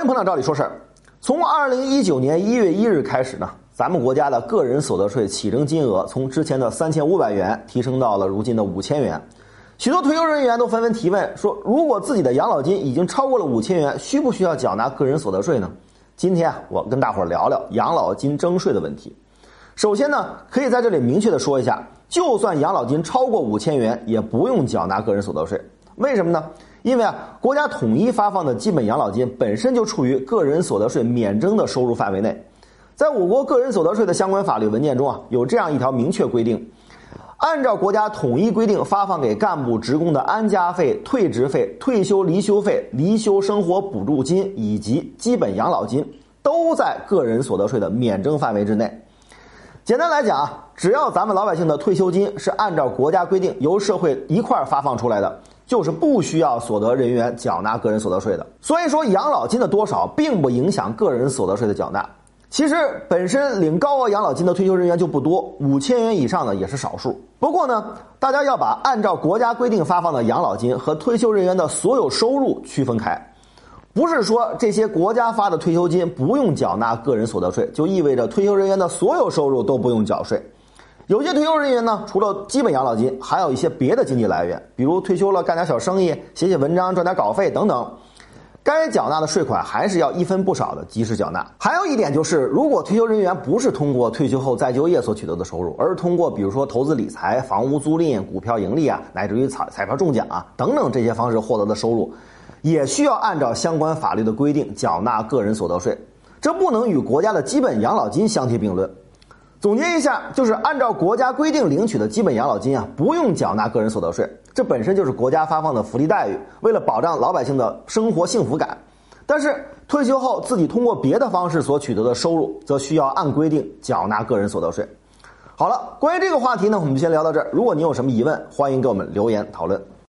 欢迎捧场照理说事儿。从二零一九年一月一日开始呢，咱们国家的个人所得税起征金额从之前的三千五百元提升到了如今的五千元。许多退休人员都纷纷提问说，如果自己的养老金已经超过了五千元，需不需要缴纳个人所得税呢？今天啊，我跟大伙儿聊聊养老金征税的问题。首先呢，可以在这里明确的说一下，就算养老金超过五千元，也不用缴纳个人所得税。为什么呢？因为啊，国家统一发放的基本养老金本身就处于个人所得税免征的收入范围内。在我国个人所得税的相关法律文件中啊，有这样一条明确规定：按照国家统一规定发放给干部职工的安家费、退职费、退休离休费、离休生活补助金以及基本养老金，都在个人所得税的免征范围之内。简单来讲啊，只要咱们老百姓的退休金是按照国家规定由社会一块儿发放出来的。就是不需要所得人员缴纳个人所得税的，所以说养老金的多少并不影响个人所得税的缴纳。其实本身领高额养老金的退休人员就不多，五千元以上的也是少数。不过呢，大家要把按照国家规定发放的养老金和退休人员的所有收入区分开，不是说这些国家发的退休金不用缴纳个人所得税，就意味着退休人员的所有收入都不用缴税。有些退休人员呢，除了基本养老金，还有一些别的经济来源，比如退休了干点小生意、写写文章赚点稿费等等。该缴纳的税款还是要一分不少的及时缴纳。还有一点就是，如果退休人员不是通过退休后再就业所取得的收入，而是通过比如说投资理财、房屋租赁、股票盈利啊，乃至于彩彩票中奖啊等等这些方式获得的收入，也需要按照相关法律的规定缴纳个人所得税。这不能与国家的基本养老金相提并论。总结一下，就是按照国家规定领取的基本养老金啊，不用缴纳个人所得税，这本身就是国家发放的福利待遇，为了保障老百姓的生活幸福感。但是退休后自己通过别的方式所取得的收入，则需要按规定缴纳个人所得税。好了，关于这个话题呢，我们就先聊到这儿。如果你有什么疑问，欢迎给我们留言讨论。